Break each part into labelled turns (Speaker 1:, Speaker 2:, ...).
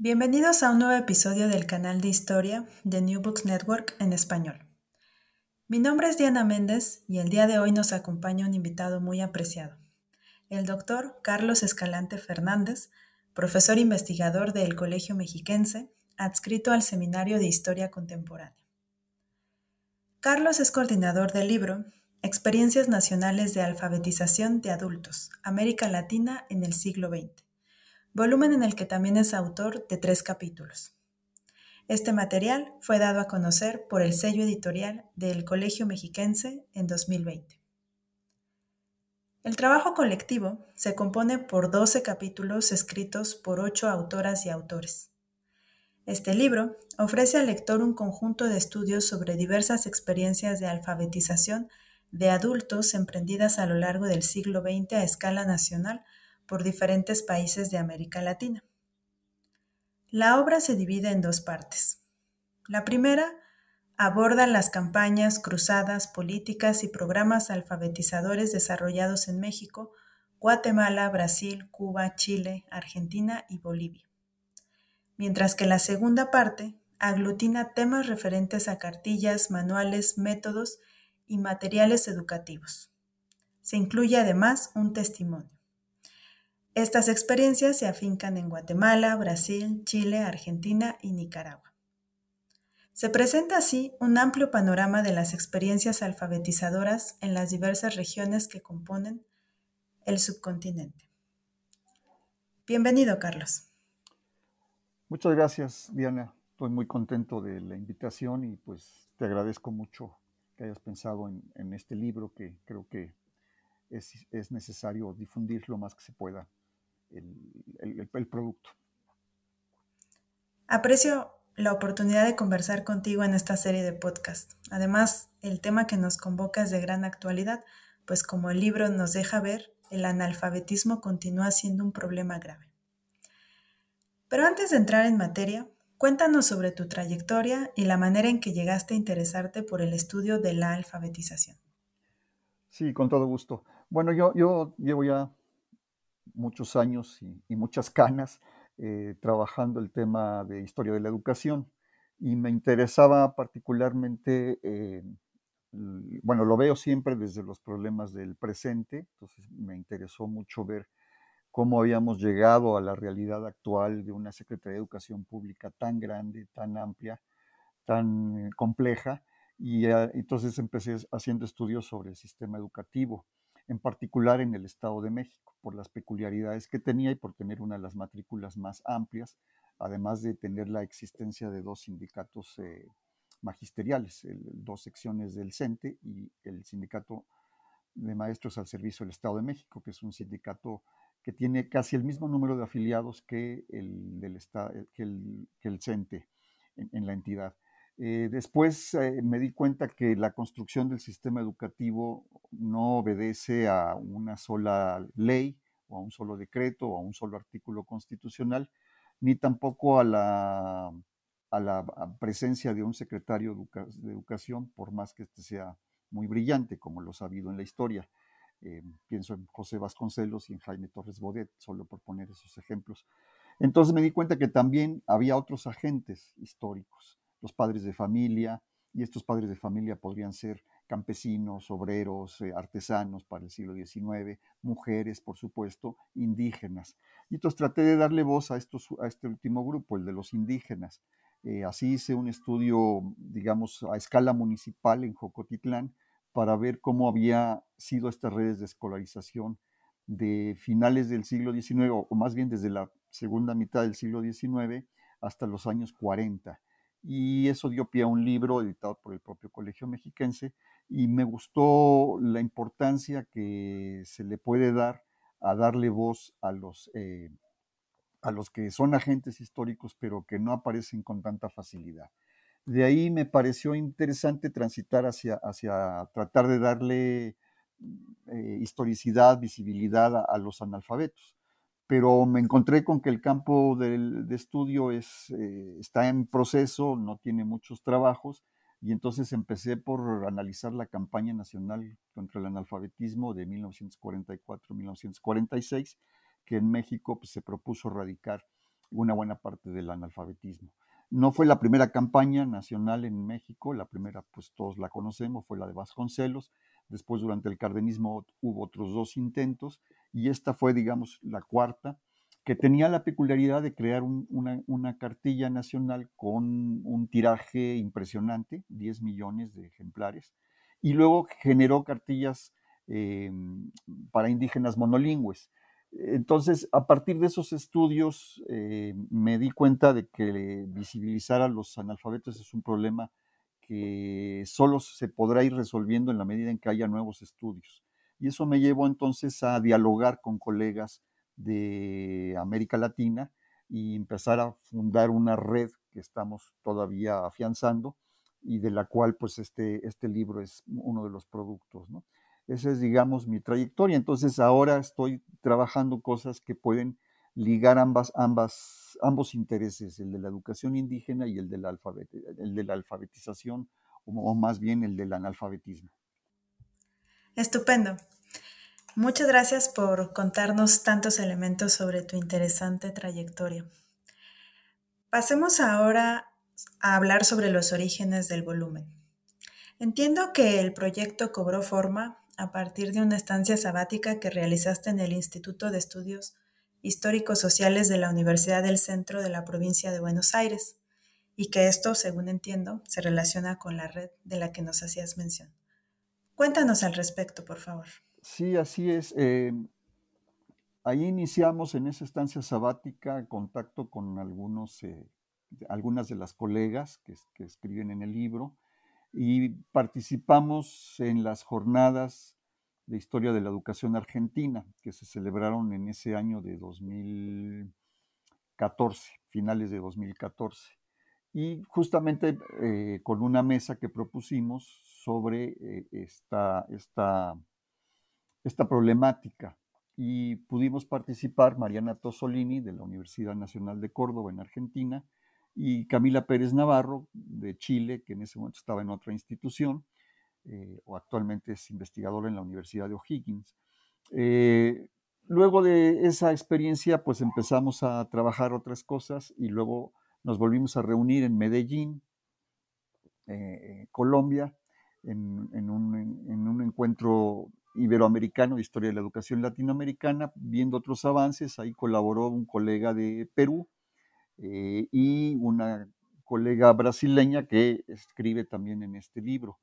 Speaker 1: Bienvenidos a un nuevo episodio del canal de historia de New Books Network en español. Mi nombre es Diana Méndez y el día de hoy nos acompaña un invitado muy apreciado, el doctor Carlos Escalante Fernández, profesor investigador del Colegio Mexiquense, adscrito al Seminario de Historia Contemporánea. Carlos es coordinador del libro Experiencias Nacionales de Alfabetización de Adultos, América Latina en el siglo XX volumen en el que también es autor de tres capítulos. Este material fue dado a conocer por el sello editorial del Colegio Mexiquense en 2020. El trabajo colectivo se compone por 12 capítulos escritos por ocho autoras y autores. Este libro ofrece al lector un conjunto de estudios sobre diversas experiencias de alfabetización de adultos emprendidas a lo largo del siglo XX a escala nacional por diferentes países de América Latina. La obra se divide en dos partes. La primera aborda las campañas, cruzadas, políticas y programas alfabetizadores desarrollados en México, Guatemala, Brasil, Cuba, Chile, Argentina y Bolivia. Mientras que la segunda parte aglutina temas referentes a cartillas, manuales, métodos y materiales educativos. Se incluye además un testimonio. Estas experiencias se afincan en Guatemala, Brasil, Chile, Argentina y Nicaragua. Se presenta así un amplio panorama de las experiencias alfabetizadoras en las diversas regiones que componen el subcontinente. Bienvenido, Carlos.
Speaker 2: Muchas gracias, Diana. Estoy muy contento de la invitación y pues te agradezco mucho que hayas pensado en, este libro que creo que es, es necesario difundir lo más que se pueda el, producto.
Speaker 1: Aprecio la oportunidad de conversar contigo en esta serie de podcast. Además, el tema que nos convoca es de gran actualidad, pues como el libro nos deja ver, el analfabetismo continúa siendo un problema grave. Pero antes de entrar en materia, cuéntanos sobre tu trayectoria y la manera en que llegaste a interesarte por el estudio de la alfabetización.
Speaker 2: Sí, con todo gusto. Bueno, yo, yo llevo ya muchos años y, muchas canas eh, trabajando el tema de historia de la educación. Y me interesaba particularmente, eh, bueno, lo veo siempre desde los problemas del presente, entonces me interesó mucho ver cómo habíamos llegado a la realidad actual de una Secretaría de Educación Pública tan grande, tan amplia, tan compleja, y eh, entonces empecé haciendo estudios sobre el sistema educativo en particular en el Estado de México, por las peculiaridades que tenía y por tener una de las matrículas más amplias, además de tener la existencia de dos sindicatos eh, magisteriales, dos secciones del CENTE y el sindicato de maestros al servicio del Estado de México, que es un sindicato que tiene casi el mismo número de afiliados que el, del que el, CENTE en, la entidad. Eh, después eh, me di cuenta que la construcción del sistema educativo no obedece a una sola ley o a un solo decreto o a un solo artículo constitucional, ni tampoco a la, presencia de un secretario de educación, por más que este sea muy brillante, como lo ha habido en la historia. Eh, pienso en José Vasconcelos y en Jaime Torres Bodet, solo por poner esos ejemplos. Entonces me di cuenta que también había otros agentes históricos, los padres de familia, y estos padres de familia podrían ser campesinos, obreros, eh, artesanos para el siglo XIX, mujeres, por supuesto, indígenas. Y entonces traté de darle voz a, estos, a este último grupo, el de los indígenas. Eh, así hice un estudio, digamos, a escala municipal en Jocotitlán para ver cómo había sido estas redes de escolarización de finales del siglo XIX, o más bien desde la segunda mitad del siglo XIX hasta los años 40. Y eso dio pie a un libro editado por el propio Colegio Mexiquense y me gustó la importancia que se le puede dar a darle voz a los, eh, a los que son agentes históricos pero que no aparecen con tanta facilidad. De ahí me pareció interesante transitar hacia, hacia tratar de darle eh, historicidad, visibilidad a, los analfabetos. Pero me encontré con que el campo de estudio es, eh, está en proceso, no tiene muchos trabajos, y entonces empecé por analizar la campaña nacional contra el analfabetismo de 1944-1946, que en México pues, se propuso erradicar una buena parte del analfabetismo. No fue la primera campaña nacional en México, la primera pues todos la conocemos, fue la de Vasconcelos, después durante el cardenismo hubo otros dos intentos y esta fue digamos la cuarta, que tenía la peculiaridad de crear una, cartilla nacional con un tiraje impresionante, 10 millones de ejemplares, y luego generó cartillas eh, para indígenas monolingües. Entonces, a partir de esos estudios, eh, me di cuenta de que visibilizar a los analfabetos es un problema que solo se podrá ir resolviendo en la medida en que haya nuevos estudios. Y eso me llevó entonces a dialogar con colegas de América Latina y empezar a fundar una red que estamos todavía afianzando y de la cual pues este, este libro es uno de los productos. ¿no? Esa es, digamos, mi trayectoria. Entonces ahora estoy trabajando cosas que pueden ligar ambas, ambas, ambos intereses, el de la educación indígena y el de la, el de la alfabetización, o, más bien el del analfabetismo.
Speaker 1: Estupendo. Muchas gracias por contarnos tantos elementos sobre tu interesante trayectoria. Pasemos ahora a hablar sobre los orígenes del volumen. Entiendo que el proyecto cobró forma a partir de una estancia sabática que realizaste en el Instituto de Estudios Históricos Sociales de la Universidad del Centro de la provincia de Buenos Aires, y que esto, según entiendo, se relaciona con la red de la que nos hacías mención. Cuéntanos al respecto, por favor.
Speaker 2: Sí, así es. Eh, ahí iniciamos en esa estancia sabática contacto con algunos, eh, algunas de las colegas que, que escriben en el libro y participamos en las jornadas de historia de la educación argentina que se celebraron en ese año de 2014, finales de 2014. Y justamente eh, con una mesa que propusimos sobre eh, esta, esta, esta problemática. Y pudimos participar Mariana Tosolini de la Universidad Nacional de Córdoba en Argentina, y Camila Pérez Navarro de Chile, que en ese momento estaba en otra institución, eh, o actualmente es investigadora en la Universidad de O'Higgins. Eh, luego de esa experiencia, pues empezamos a trabajar otras cosas y luego nos volvimos a reunir en Medellín, Colombia, en, un, en, un, encuentro iberoamericano de historia de la educación latinoamericana, viendo otros avances. Ahí colaboró un colega de Perú, eh, y una colega brasileña que escribe también en este libro.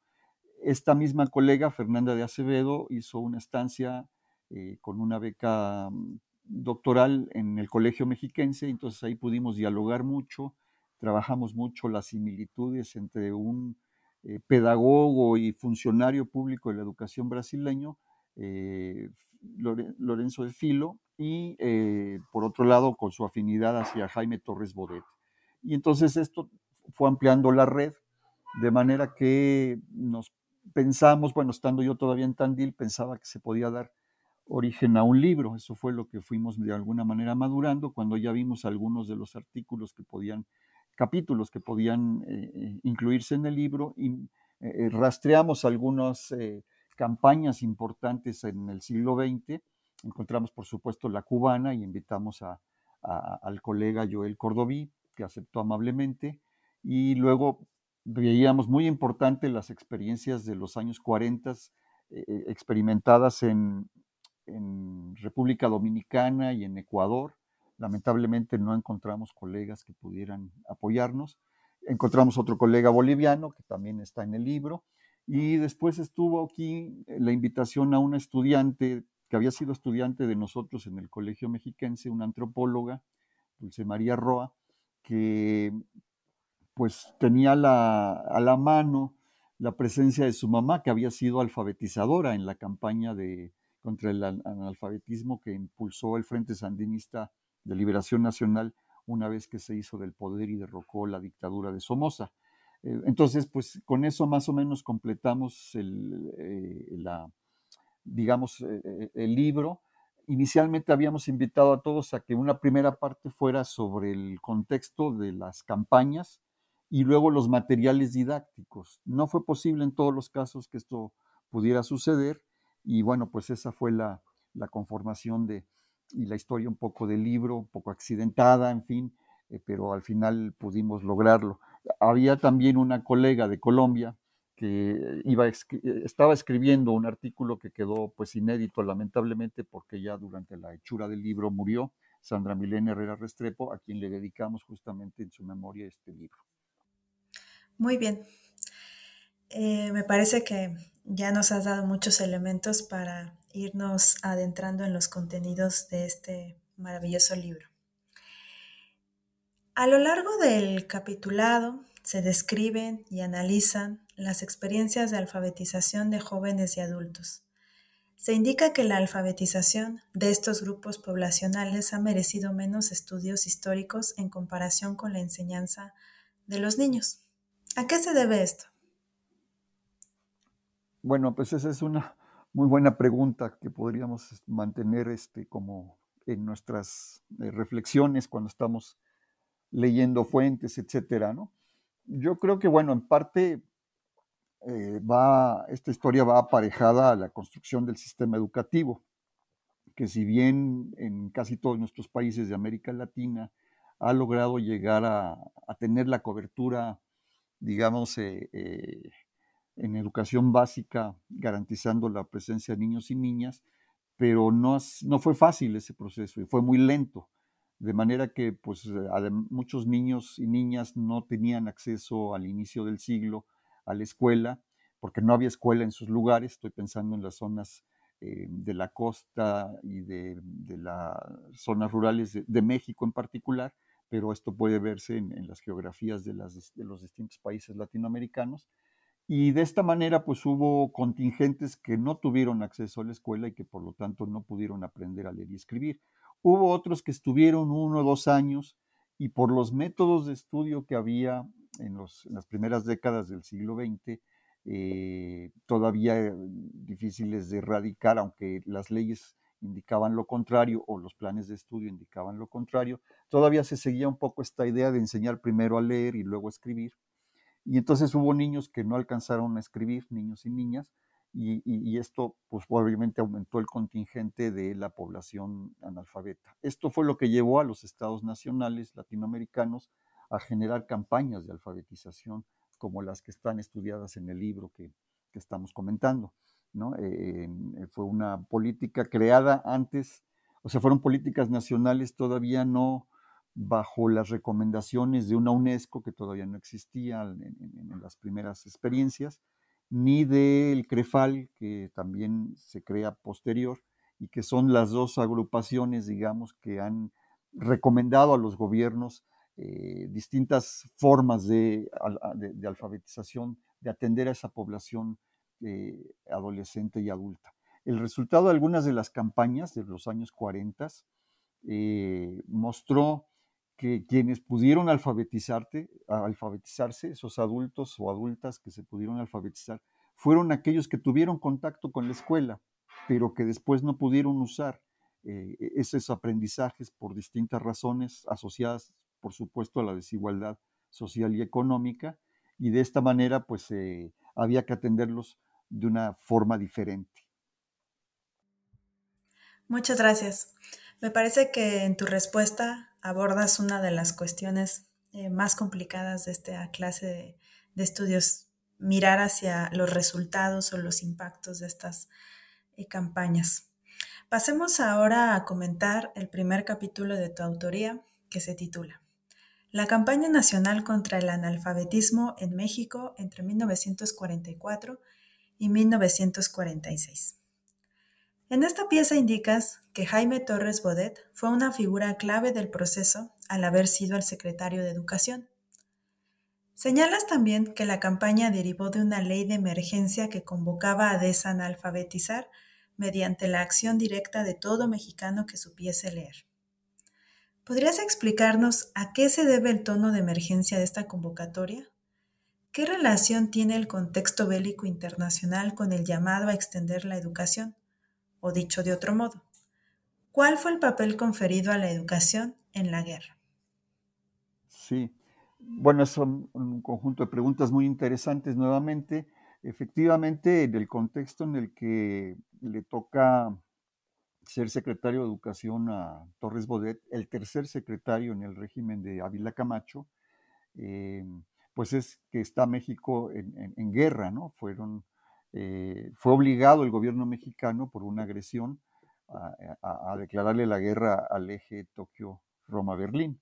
Speaker 2: Esta misma colega, Fernanda de Acevedo, hizo una estancia eh, con una beca mm, doctoral en el Colegio Mexiquense, entonces ahí pudimos dialogar mucho, trabajamos mucho las similitudes entre un eh, pedagogo y funcionario público de la educación brasileño, Lorenzo de Filo, y eh, por otro lado con su afinidad hacia Jaime Torres Bodet. Y entonces esto fue ampliando la red de manera que nos pensamos, bueno, estando yo todavía en Tandil, pensaba que se podía dar origen a un libro. Eso fue lo que fuimos de alguna manera madurando cuando ya vimos algunos de los artículos que podían, capítulos que podían eh, eh, incluirse en el libro y eh, rastreamos algunas campañas importantes en el siglo XX. Encontramos, por supuesto, la cubana y invitamos al colega Joel Cordoví, que aceptó amablemente. Y luego veíamos muy importante las experiencias de los años 40 experimentadas en, en República Dominicana y en Ecuador. Lamentablemente no encontramos colegas que pudieran apoyarnos. Encontramos otro colega boliviano que también está en el libro. Y después estuvo aquí la invitación a una estudiante que había sido estudiante de nosotros en el Colegio Mexiquense, una antropóloga, Dulce María Roa, que pues tenía a la mano la presencia de su mamá, que había sido alfabetizadora en la campaña de, contra el analfabetismo que impulsó el Frente Sandinista de Liberación Nacional una vez que se hizo del poder y derrocó la dictadura de Somoza. Eh, entonces, pues con eso más o menos completamos el, eh, la, digamos, eh, el libro. Inicialmente habíamos invitado a todos a que una primera parte fuera sobre el contexto de las campañas y luego los materiales didácticos. No fue posible en todos los casos que esto pudiera suceder y bueno, pues esa fue la, conformación de, y la historia un poco del libro, un poco accidentada, en fin, eh, pero al final pudimos lograrlo. Había también una colega de Colombia que iba, estaba escribiendo un artículo que quedó pues inédito lamentablemente porque ya durante la hechura del libro murió, Sandra Milena Herrera Restrepo, a quien le dedicamos justamente en su memoria este libro.
Speaker 1: Muy bien. Eh, me parece que ya nos has dado muchos elementos para irnos adentrando en los contenidos de este maravilloso libro. A lo largo del capitulado se describen y analizan las experiencias de alfabetización de jóvenes y adultos. Se indica que la alfabetización de estos grupos poblacionales ha merecido menos estudios históricos en comparación con la enseñanza de los niños. ¿A qué se debe esto?
Speaker 2: Bueno, pues esa es una muy buena pregunta que podríamos mantener este, como en nuestras eh, reflexiones cuando estamos leyendo fuentes, etcétera, ¿no? Yo creo que, bueno, en parte eh, va, esta historia va aparejada a la construcción del sistema educativo, que si bien en casi todos nuestros países de América Latina ha logrado llegar a, tener la cobertura, digamos, eh, en educación básica, garantizando la presencia de niños y niñas, pero no, no fue fácil ese proceso y fue muy lento, de manera que pues, muchos niños y niñas no tenían acceso al inicio del siglo a la escuela, porque no había escuela en sus lugares, estoy pensando en las zonas eh, de la costa y de, las zonas rurales de, México en particular, pero esto puede verse en, las geografías de, los distintos países latinoamericanos. Y de esta manera, pues hubo contingentes que no tuvieron acceso a la escuela y que por lo tanto no pudieron aprender a leer y escribir. Hubo otros que estuvieron uno o dos años y por los métodos de estudio que había en, las primeras décadas del siglo XX, eh, todavía difíciles de erradicar, aunque las leyes indicaban lo contrario o los planes de estudio indicaban lo contrario, todavía se seguía un poco esta idea de enseñar primero a leer y luego a escribir. Y entonces hubo niños que no alcanzaron a escribir, niños y niñas, y, esto pues obviamente aumentó el contingente de la población analfabeta. Esto fue lo que llevó a los estados nacionales latinoamericanos a generar campañas de alfabetización como las que están estudiadas en el libro que, estamos comentando. ¿no? Eh, eh, fue una política creada antes, o sea, fueron políticas nacionales todavía no bajo las recomendaciones de una UNESCO que todavía no existía en, las primeras experiencias, ni del CREFAL, que también se crea posterior, y que son las dos agrupaciones, digamos, que han recomendado a los gobiernos eh, distintas formas de, alfabetización, de atender a esa población eh, adolescente y adulta. El resultado de algunas de las campañas de los años 40 eh, mostró que quienes pudieron alfabetizarse, esos adultos o adultas que se pudieron alfabetizar, fueron aquellos que tuvieron contacto con la escuela, pero que después no pudieron usar eh, e-, esos aprendizajes por distintas razones asociadas, por supuesto, a la desigualdad social y económica, y de esta manera, pues, eh, había que atenderlos de una forma diferente.
Speaker 1: Muchas gracias. Me parece que en tu respuesta abordas una de las cuestiones eh, más complicadas de esta clase de, estudios, mirar hacia los resultados o los impactos de estas eh, campañas. Pasemos ahora a comentar el primer capítulo de tu autoría, que se titula La campaña nacional contra el analfabetismo en México entre 1944 y 1946. En esta pieza indicas que Jaime Torres Bodet fue una figura clave del proceso al haber sido el secretario de Educación. Señalas también que la campaña derivó de una ley de emergencia que convocaba a desanalfabetizar mediante la acción directa de todo mexicano que supiese leer. ¿Podrías explicarnos a qué se debe el tono de emergencia de esta convocatoria? ¿Qué relación tiene el contexto bélico internacional con el llamado a extender la educación? O dicho de otro modo, ¿cuál fue el papel conferido a la educación en la guerra?
Speaker 2: Sí, bueno, es un, conjunto de preguntas muy interesantes nuevamente. Efectivamente, en el contexto en el que le toca ser secretario de Educación a Torres Bodet, el tercer secretario en el régimen de Ávila Camacho, eh, pues es que está México en guerra, ¿no? Fueron eh, fue obligado el gobierno mexicano por una agresión a, declararle la guerra al eje Tokio-Roma-Berlín.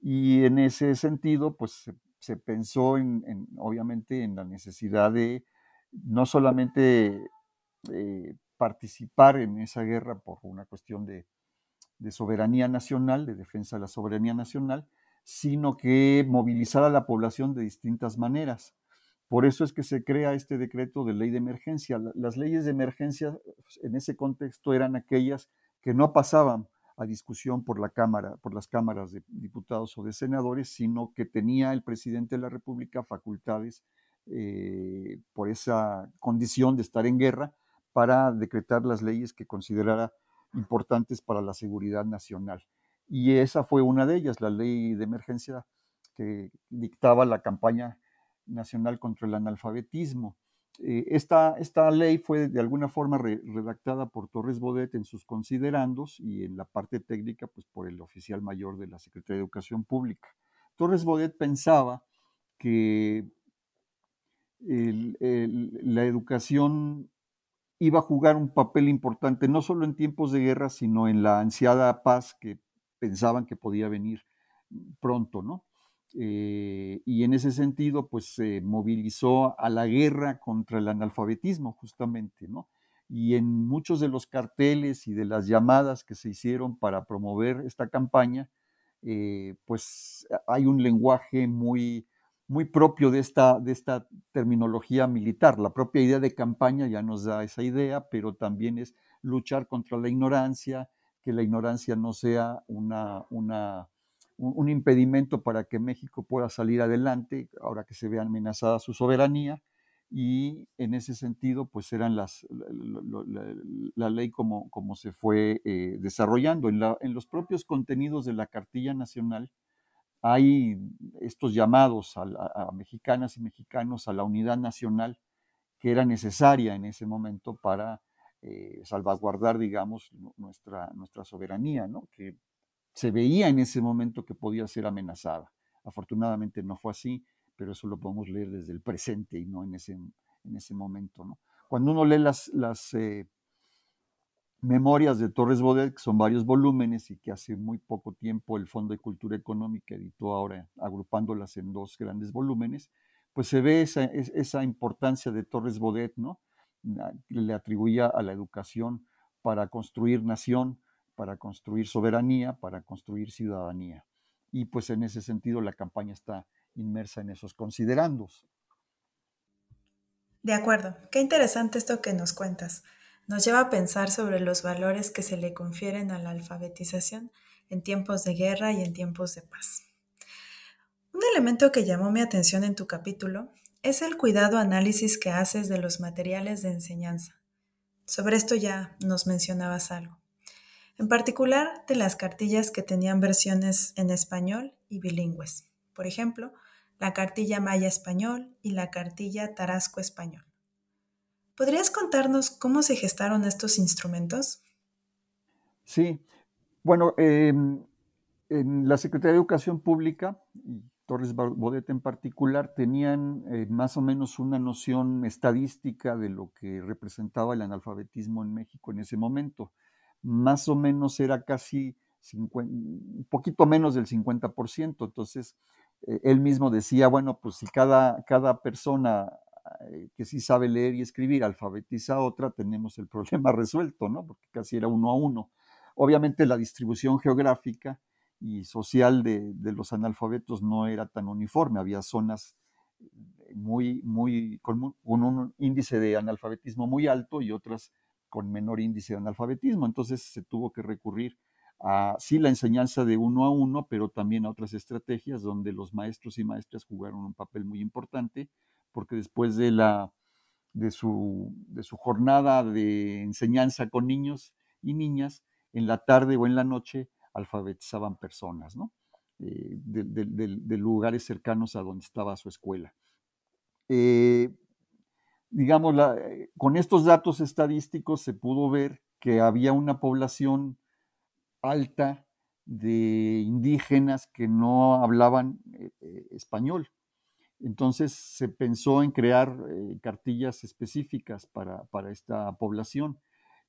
Speaker 2: Y en ese sentido, pues se, pensó en, obviamente en la necesidad de no solamente eh, participar en esa guerra por una cuestión de soberanía nacional, de defensa de la soberanía nacional, sino que movilizar a la población de distintas maneras. Por eso es que se crea este decreto de ley de emergencia. Las leyes de emergencia pues, en ese contexto eran aquellas que no pasaban a discusión por la Cámara, por las cámaras de diputados o de senadores, sino que tenía el presidente de la República facultades eh, por esa condición de estar en guerra para decretar las leyes que considerara importantes para la seguridad nacional. Y esa fue una de ellas, la ley de emergencia que dictaba la campaña Nacional contra el Analfabetismo. Eh, esta, esta, ley fue de alguna forma redactada por Torres Bodet en sus considerandos y en la parte técnica pues, por el oficial mayor de la Secretaría de Educación Pública. Torres Bodet pensaba que la educación iba a jugar un papel importante no solo en tiempos de guerra, sino en la ansiada paz que pensaban que podía venir pronto, ¿no? Eh, y en ese sentido, pues se movilizó a la guerra contra el analfabetismo, justamente, ¿no? Y en muchos de los carteles y de las llamadas que se hicieron para promover esta campaña, eh, pues hay un lenguaje muy, muy propio de esta, de esta terminología militar. La propia idea de campaña ya nos da esa idea, pero también es luchar contra la ignorancia, que la ignorancia no sea una, una un, impedimento para que México pueda salir adelante, ahora que se ve amenazada su soberanía, y en ese sentido, pues eran las, la, ley como, como, se fue eh, desarrollando. En, los propios contenidos de la cartilla nacional hay estos llamados a, mexicanas y mexicanos a la unidad nacional que era necesaria en ese momento para eh, salvaguardar, digamos, nuestra, nuestra soberanía, ¿no? que se veía en ese momento que podía ser amenazada. Afortunadamente no fue así, pero eso lo podemos leer desde el presente y no en ese, en ese momento. ¿no? Cuando uno lee las, las eh, memorias de Torres Bodet, que son varios volúmenes y que hace muy poco tiempo el Fondo de Cultura Económica editó ahora agrupándolas en dos grandes volúmenes, pues se ve esa, esa importancia de Torres Bodet, ¿no? Le atribuía a la educación para construir nación, para construir soberanía, para construir ciudadanía. Y pues en ese sentido la campaña está inmersa en esos considerandos.
Speaker 1: De acuerdo, qué interesante esto que nos cuentas. Nos lleva a pensar sobre los valores que se le confieren a la alfabetización en tiempos de guerra y en tiempos de paz. Un elemento que llamó mi atención en tu capítulo es el cuidado análisis que haces de los materiales de enseñanza. Sobre esto ya nos mencionabas algo. En particular de las cartillas que tenían versiones en español y bilingües. Por ejemplo, la cartilla Maya español y la cartilla Tarasco español. ¿Podrías contarnos cómo se gestaron estos instrumentos?
Speaker 2: Sí, bueno, em, en la Secretaría de Educación Pública, Torres Bodet en particular, tenían eh, más o menos una noción estadística de lo que representaba el analfabetismo en México en ese momento. Más o menos era casi un poquito menos del 50%. Entonces, eh, él mismo decía, bueno, pues si cada, cada persona eh, que sí sabe leer y escribir alfabetiza a otra, tenemos el problema resuelto, ¿no? Porque casi era uno a uno. Obviamente la distribución geográfica y social de, los analfabetos no era tan uniforme, había zonas muy, muy, con, un índice de analfabetismo muy alto y otras con menor índice de analfabetismo, entonces se tuvo que recurrir a sí la enseñanza de uno a uno, pero también a otras estrategias donde los maestros y maestras jugaron un papel muy importante, porque después de, la, de, su, de su jornada de enseñanza con niños y niñas, en la tarde o en la noche alfabetizaban personas, ¿no? Eh, de, lugares cercanos a donde estaba su escuela. Eh, digamos, eh, con estos datos estadísticos se pudo ver que había una población alta de indígenas que no hablaban español. Entonces se pensó en crear cartillas específicas para, para esta población.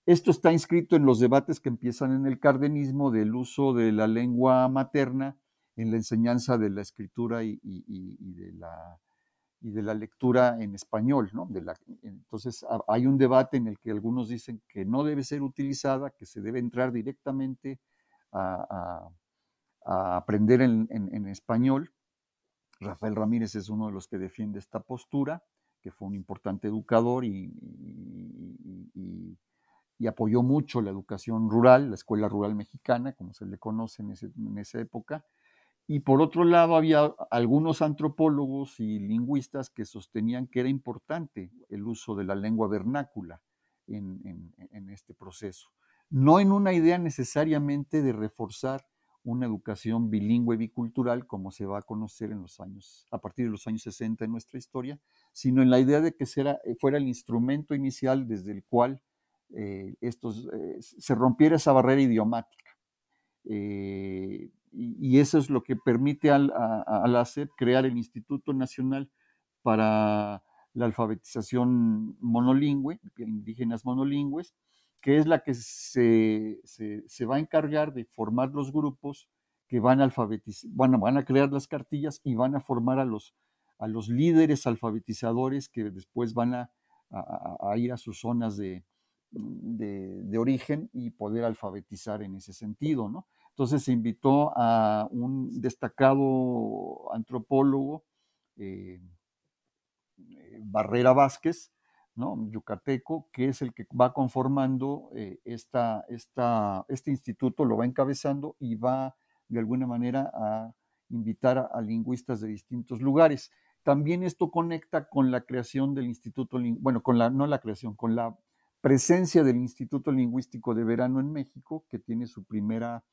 Speaker 2: Esto está inscrito en los debates que empiezan en el cardenismo del uso de la lengua materna en la enseñanza de la escritura y, de, la, lectura en español. entonces hay un debate en el que algunos dicen que no debe ser utilizada, que se debe entrar directamente a, aprender en, español. Rafael Ramírez es uno de los que defiende esta postura, que fue un importante educador y y apoyó mucho la educación rural, la escuela rural mexicana, como se le conoce en, esa época. Y por otro lado, había algunos antropólogos y lingüistas que sostenían que era importante el uso de la lengua vernácula en, este proceso. No en una idea necesariamente de reforzar una educación bilingüe bicultural como se va a conocer en los años, a partir de los años 60 en nuestra historia, sino en la idea de que fuera el instrumento inicial desde el cual eh, estos, eh, se rompiera esa barrera idiomática. Eh, y, eso es lo que permite al, a, la crear el Instituto Nacional para la Alfabetización Monolingüe, indígenas monolingües, que es la que se, se, va a encargar de formar los grupos que van a alfabetizar, van, van a crear las cartillas y van a formar a los, a los líderes alfabetizadores que después van a, ir a sus zonas de, de, origen y poder alfabetizar en ese sentido, ¿no? Entonces se invitó a un destacado antropólogo, eh, eh, Barrera Vázquez, ¿no? yucateco, que es el que va conformando eh, esta, este instituto, lo va encabezando y va de alguna manera a invitar a, lingüistas de distintos lugares. También esto conecta con la creación del instituto, bueno, con la, no la creación, con la presencia del Instituto Lingüístico de Verano en México, que tiene su primera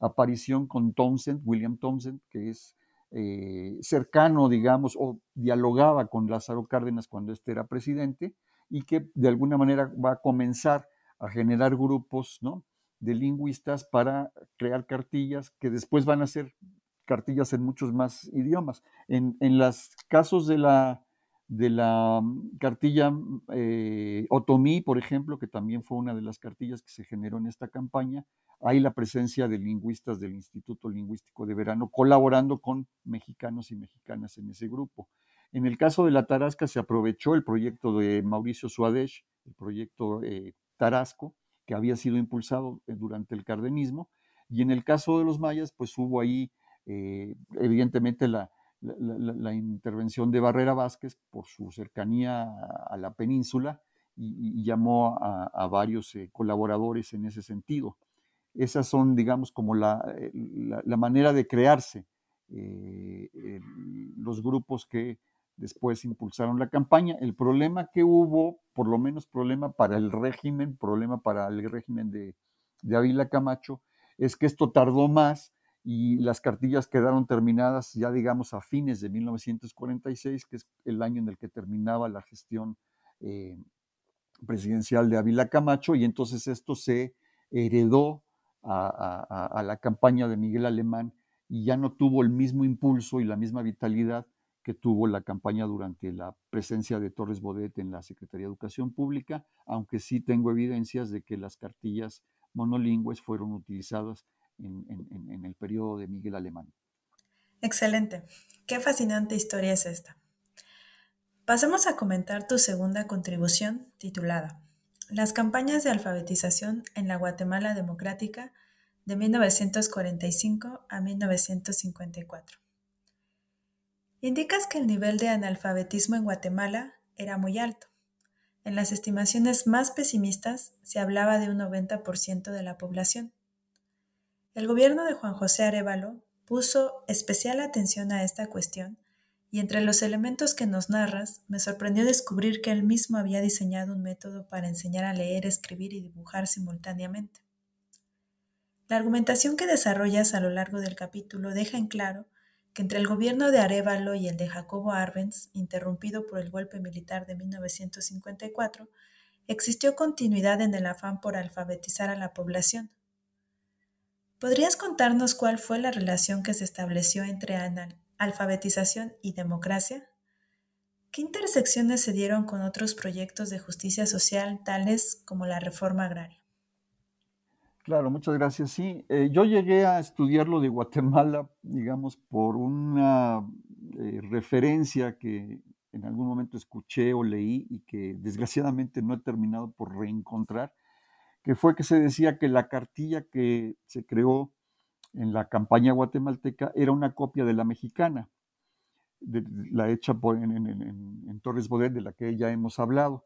Speaker 2: aparición con Townsend, William Townsend, que es eh, cercano, digamos, o dialogaba con Lázaro Cárdenas cuando éste era presidente, y que de alguna manera va a comenzar a generar grupos ¿no? de lingüistas para crear cartillas que después van a ser cartillas en muchos más idiomas. En, en los casos de la de la cartilla eh, Otomí, por ejemplo, que también fue una de las cartillas que se generó en esta campaña, hay la presencia de lingüistas del Instituto Lingüístico de Verano colaborando con mexicanos y mexicanas en ese grupo. En el caso de la Tarasca se aprovechó el proyecto de Mauricio Suadesh, el proyecto eh, Tarasco, que había sido impulsado eh, durante el cardenismo, y en el caso de los mayas, pues hubo ahí, evidentemente, la, intervención de Barrera Vázquez por su cercanía a, la península y, llamó a, varios eh, colaboradores en ese sentido. Esas son, digamos, como la, eh, manera de crearse los grupos que después impulsaron la campaña. El problema que hubo, por lo menos problema para el régimen, problema para el régimen de, de Ávila Camacho, es que esto tardó más y las cartillas quedaron terminadas ya digamos a fines de 1946, que es el año en el que terminaba la gestión eh, presidencial de Ávila Camacho, y entonces esto se heredó a, la campaña de Miguel Alemán y ya no tuvo el mismo impulso y la misma vitalidad que tuvo la campaña durante la presencia de Torres Bodet en la Secretaría de Educación Pública, aunque sí tengo evidencias de que las cartillas monolingües fueron utilizadas en, el periodo de Miguel Alemán.
Speaker 1: Excelente. Qué fascinante historia es esta. Pasemos a comentar tu segunda contribución titulada Las campañas de alfabetización en la Guatemala Democrática de 1945 a 1954. Indicas que el nivel de analfabetismo en Guatemala era muy alto. En las estimaciones más pesimistas se hablaba de un 90% de la población. El gobierno de Juan José Arevalo puso especial atención a esta cuestión y entre los elementos que nos narras me sorprendió descubrir que él mismo había diseñado un método para enseñar a leer, escribir y dibujar simultáneamente. La argumentación que desarrollas a lo largo del capítulo deja en claro que entre el gobierno de Arevalo y el de Jacobo Arbenz, interrumpido por el golpe militar de 1954, existió continuidad en el afán por alfabetizar a la población, ¿Podrías contarnos cuál fue la relación que se estableció entre alfabetización y democracia? ¿Qué intersecciones se dieron con otros proyectos de justicia social tales como la reforma agraria?
Speaker 2: Claro, muchas gracias. Sí, eh, yo llegué a estudiar lo de Guatemala, digamos, por una eh, referencia que en algún momento escuché o leí y que desgraciadamente no he terminado por reencontrar, que fue que se decía que la cartilla que se creó en la campaña guatemalteca era una copia de la mexicana, de, la hecha por, en, Torres Bodet, de la que ya hemos hablado.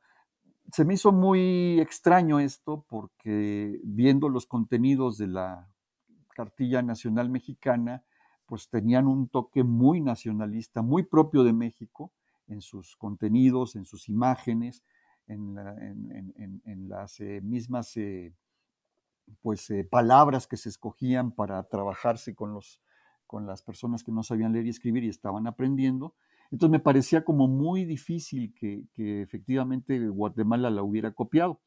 Speaker 2: Se me hizo muy extraño esto porque viendo los contenidos de la cartilla nacional mexicana, pues tenían un toque muy nacionalista, muy propio de México en sus contenidos, en sus imágenes, en, las eh, mismas eh, pues, eh, palabras que se escogían para trabajarse con, los, con las personas que no sabían leer y escribir y estaban aprendiendo. Entonces me parecía como muy difícil que, efectivamente Guatemala la hubiera copiado.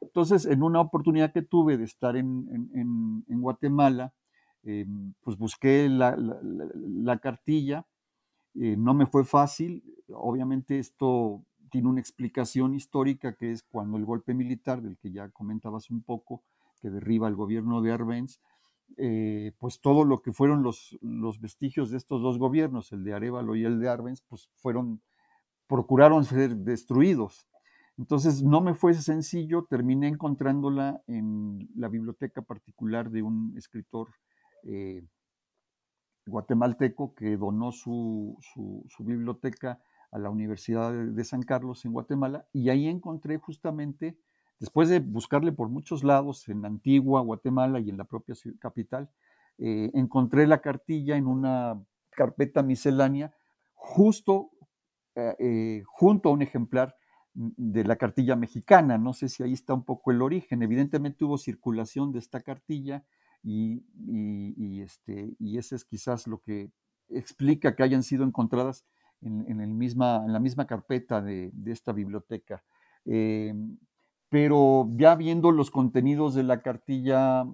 Speaker 2: Entonces, en una oportunidad que tuve de estar en, Guatemala, pues busqué la, la cartilla, no me fue fácil, obviamente esto tiene una explicación histórica que es cuando el golpe militar, del que ya comentabas un poco, que derriba el gobierno de Arbenz, eh, pues todo lo que fueron los, los, vestigios de estos dos gobiernos, el de Arevalo y el de Arbenz, pues fueron, procuraron ser destruidos. Entonces no me fue sencillo, terminé encontrándola en la biblioteca particular de un escritor eh, guatemalteco que donó su, su, su biblioteca a la Universidad de San Carlos en Guatemala y ahí encontré justamente, después de buscarle por muchos lados, en Antigua, Guatemala y en la propia capital, eh, encontré la cartilla en una carpeta miscelánea justo eh, eh, junto a un ejemplar de la cartilla mexicana. No sé si ahí está un poco el origen. Evidentemente hubo circulación de esta cartilla y, y, este, y ese es quizás lo que explica que hayan sido encontradas en, el misma, en la misma carpeta de, esta biblioteca. Eh, pero ya viendo los contenidos de la cartilla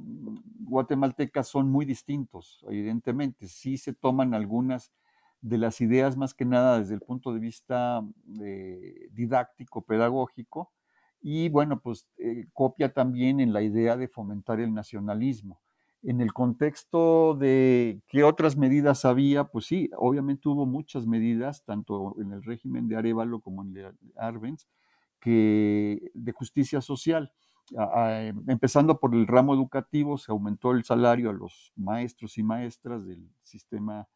Speaker 2: guatemalteca son muy distintos, evidentemente. Sí se toman algunas de las ideas más que nada desde el punto de vista eh, didáctico, pedagógico, y bueno, pues eh, copia también en la idea de fomentar el nacionalismo. En el contexto de qué otras medidas había, pues sí, obviamente hubo muchas medidas, tanto en el régimen de Arevalo como en el de Arbenz, de justicia social. empezando por el ramo educativo, se aumentó el salario a los maestros y maestras del sistema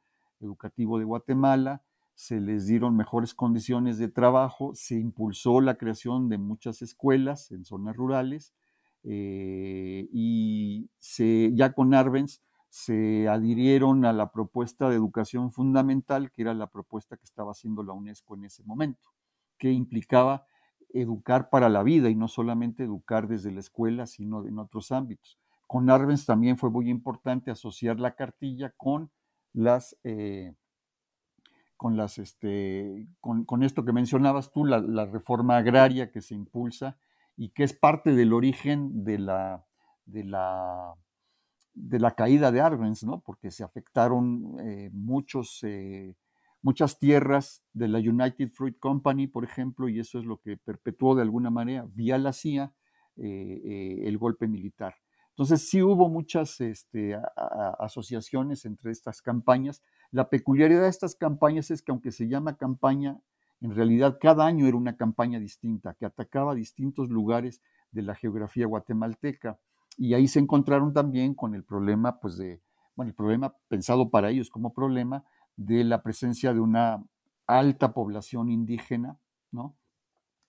Speaker 2: educativo de Guatemala, se les dieron mejores condiciones de trabajo, se impulsó la creación de muchas escuelas en zonas rurales, eh, y ya con Arbenz se adhirieron a la propuesta de educación fundamental, que era la propuesta que estaba haciendo la UNESCO en ese momento, que implicaba educar para la vida y no solamente educar desde la escuela, sino en otros ámbitos. Con Arbenz también fue muy importante asociar la cartilla con las, eh, con, las este, con, esto que mencionabas tú, la, reforma agraria que se impulsa y que es parte del origen de la, de la, de la caída de Arbenz, ¿no? porque se afectaron eh, muchos, eh, muchas tierras de la United Fruit Company, por ejemplo, y eso es lo que perpetuó de alguna manera, vía la CIA, el golpe militar. Entonces sí hubo muchas este, asociaciones entre estas campañas. La peculiaridad de estas campañas es que aunque se llama campaña, en realidad cada año era una campaña distinta, que atacaba distintos lugares de la geografía guatemalteca. Y ahí se encontraron también con el problema, pues de, bueno, el problema pensado para ellos como problema de la presencia de una alta población indígena, ¿no?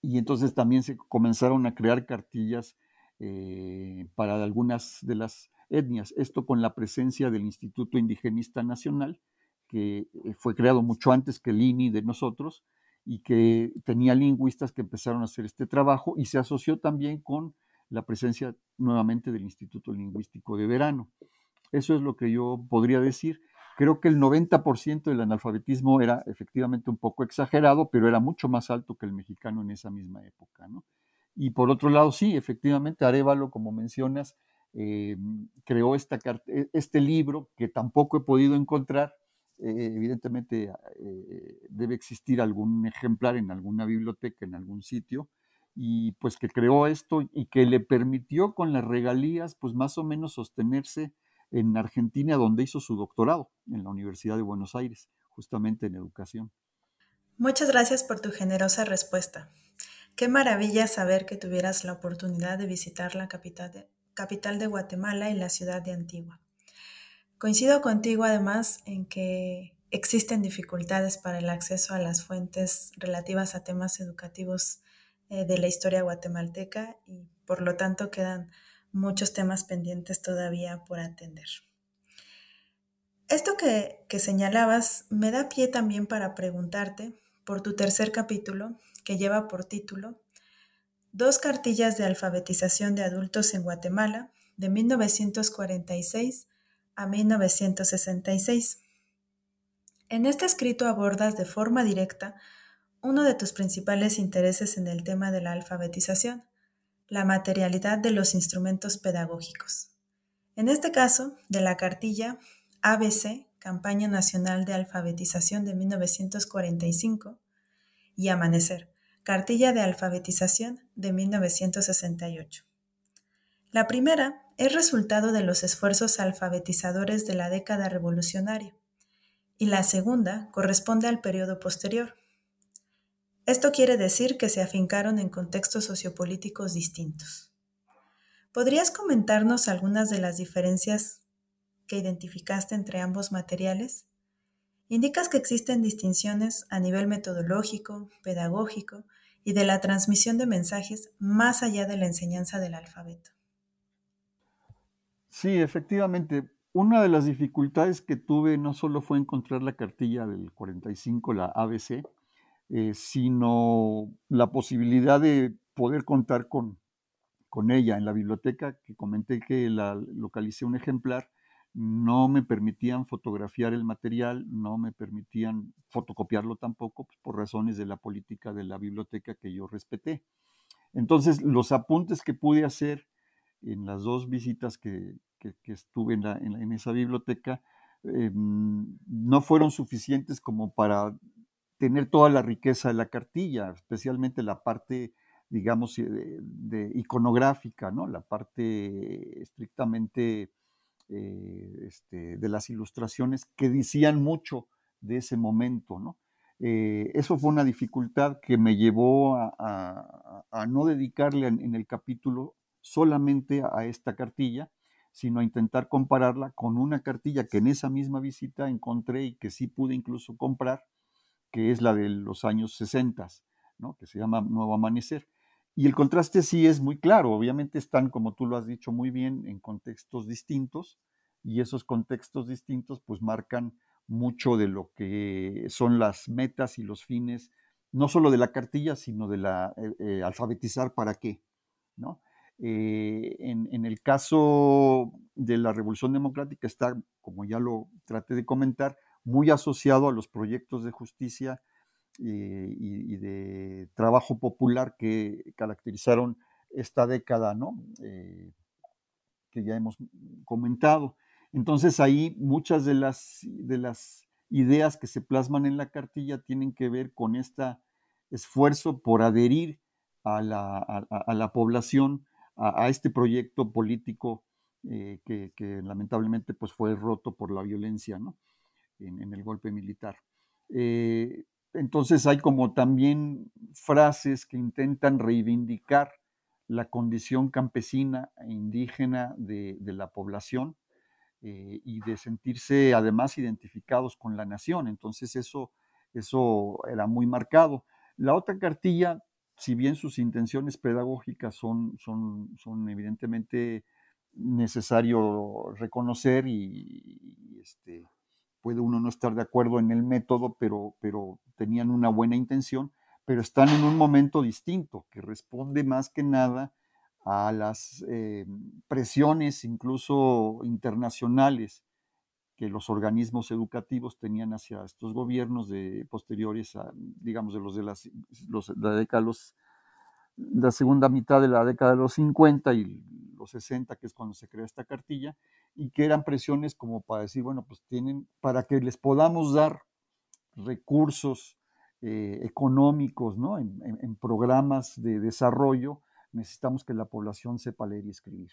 Speaker 2: Y entonces también se comenzaron a crear cartillas eh, para algunas de las etnias. Esto con la presencia del Instituto Indigenista Nacional, que eh, fue creado mucho antes que el INI de nosotros y que tenía lingüistas que empezaron a hacer este trabajo y se asoció también con la presencia nuevamente del Instituto Lingüístico de Verano. Eso es lo que yo podría decir. Creo que el 90% del analfabetismo era efectivamente un poco exagerado, pero era mucho más alto que el mexicano en esa misma época. ¿no? Y por otro lado, sí, efectivamente, Arevalo, como mencionas, eh, creó esta, e, este libro que tampoco he podido encontrar. Eh, evidentemente eh, debe existir algún ejemplar en alguna biblioteca, en algún sitio, y pues que creó esto y que le permitió con las regalías, pues más o menos sostenerse en Argentina, donde hizo su doctorado, en la Universidad de Buenos Aires, justamente en educación.
Speaker 1: Muchas gracias por tu generosa respuesta. Qué maravilla saber que tuvieras la oportunidad de visitar la capital de, Guatemala y la ciudad de Antigua. Coincido contigo además en que existen dificultades para el acceso a las fuentes relativas a temas educativos eh, de la historia guatemalteca y por lo tanto quedan muchos temas pendientes todavía por atender. Esto que, que señalabas me da pie también para preguntarte por tu tercer capítulo que lleva por título Dos cartillas de alfabetización de adultos en Guatemala de 1946 a 1966. En este escrito abordas de forma directa uno de tus principales intereses en el tema de la alfabetización, la materialidad de los instrumentos pedagógicos. En este caso, de la cartilla ABC, Campaña Nacional de Alfabetización de 1945, y Amanecer, Cartilla de Alfabetización de 1968. La primera es resultado de los esfuerzos alfabetizadores de la década revolucionaria y la segunda corresponde al periodo posterior. Esto quiere decir que se afincaron en contextos sociopolíticos distintos. ¿Podrías comentarnos algunas de las diferencias que identificaste entre ambos materiales? Indicas que existen distinciones a nivel metodológico, pedagógico y de la transmisión de mensajes más allá de la enseñanza del alfabeto.
Speaker 2: Sí, efectivamente. Una de las dificultades que tuve no solo fue encontrar la cartilla del 45, la ABC, eh, sino la posibilidad de poder contar con, con ella en la biblioteca, que comenté que la localicé un ejemplar, no me permitían fotografiar el material, no me permitían fotocopiarlo tampoco, pues, por razones de la política de la biblioteca que yo respeté. Entonces, los apuntes que pude hacer en las dos visitas que, estuve en, esa biblioteca em, no fueron suficientes como para tener toda la riqueza de la cartilla, especialmente la parte, digamos, eh, de, iconográfica, ¿no? la parte estrictamente eh, este, de las ilustraciones que decían mucho de ese momento, ¿no? Eh, eso fue una dificultad que me llevó a, no dedicarle en, el capítulo solamente a esta cartilla, sino a intentar compararla con una cartilla que en esa misma visita encontré y que sí pude incluso comprar, que es la de los años 60, ¿no? que se llama Nuevo Amanecer. Y el contraste sí es muy claro, obviamente están, como tú lo has dicho muy bien, en contextos distintos y esos contextos distintos pues marcan mucho de lo que son las metas y los fines, no solo de la cartilla, sino de la eh, eh, alfabetizar para qué, ¿no? Eh, en, el caso de la Revolución Democrática está, como ya lo traté de comentar, muy asociado a los proyectos de justicia y, de trabajo popular que caracterizaron esta década, ¿no? que ya hemos comentado. Entonces ahí muchas de las, de las ideas que se plasman en la cartilla tienen que ver con este esfuerzo por adherir a la, población a, este proyecto político eh, que, lamentablemente pues, fue roto por la violencia en, el golpe militar. Eh, entonces hay como también frases que intentan reivindicar la condición campesina e indígena de la población, eh, y de sentirse además identificados con la nación. Entonces eso, eso era muy marcado. La otra cartilla, si bien sus intenciones pedagógicas son, son, son evidentemente necesario reconocer y, este, puede uno no estar de acuerdo en el método, pero, pero tenían una buena intención, pero están en un momento distinto, que responde más que nada a las eh, presiones incluso internacionales que los organismos educativos tenían hacia estos gobiernos de posteriores a, digamos, de los de la década los, la segunda mitad de la década de los 50 y los 60, que es cuando se crea esta cartilla, y que eran presiones como para decir, bueno, pues tienen, para que les podamos dar recursos eh, económicos, ¿no? en programas de desarrollo, necesitamos que la población sepa leer y escribir.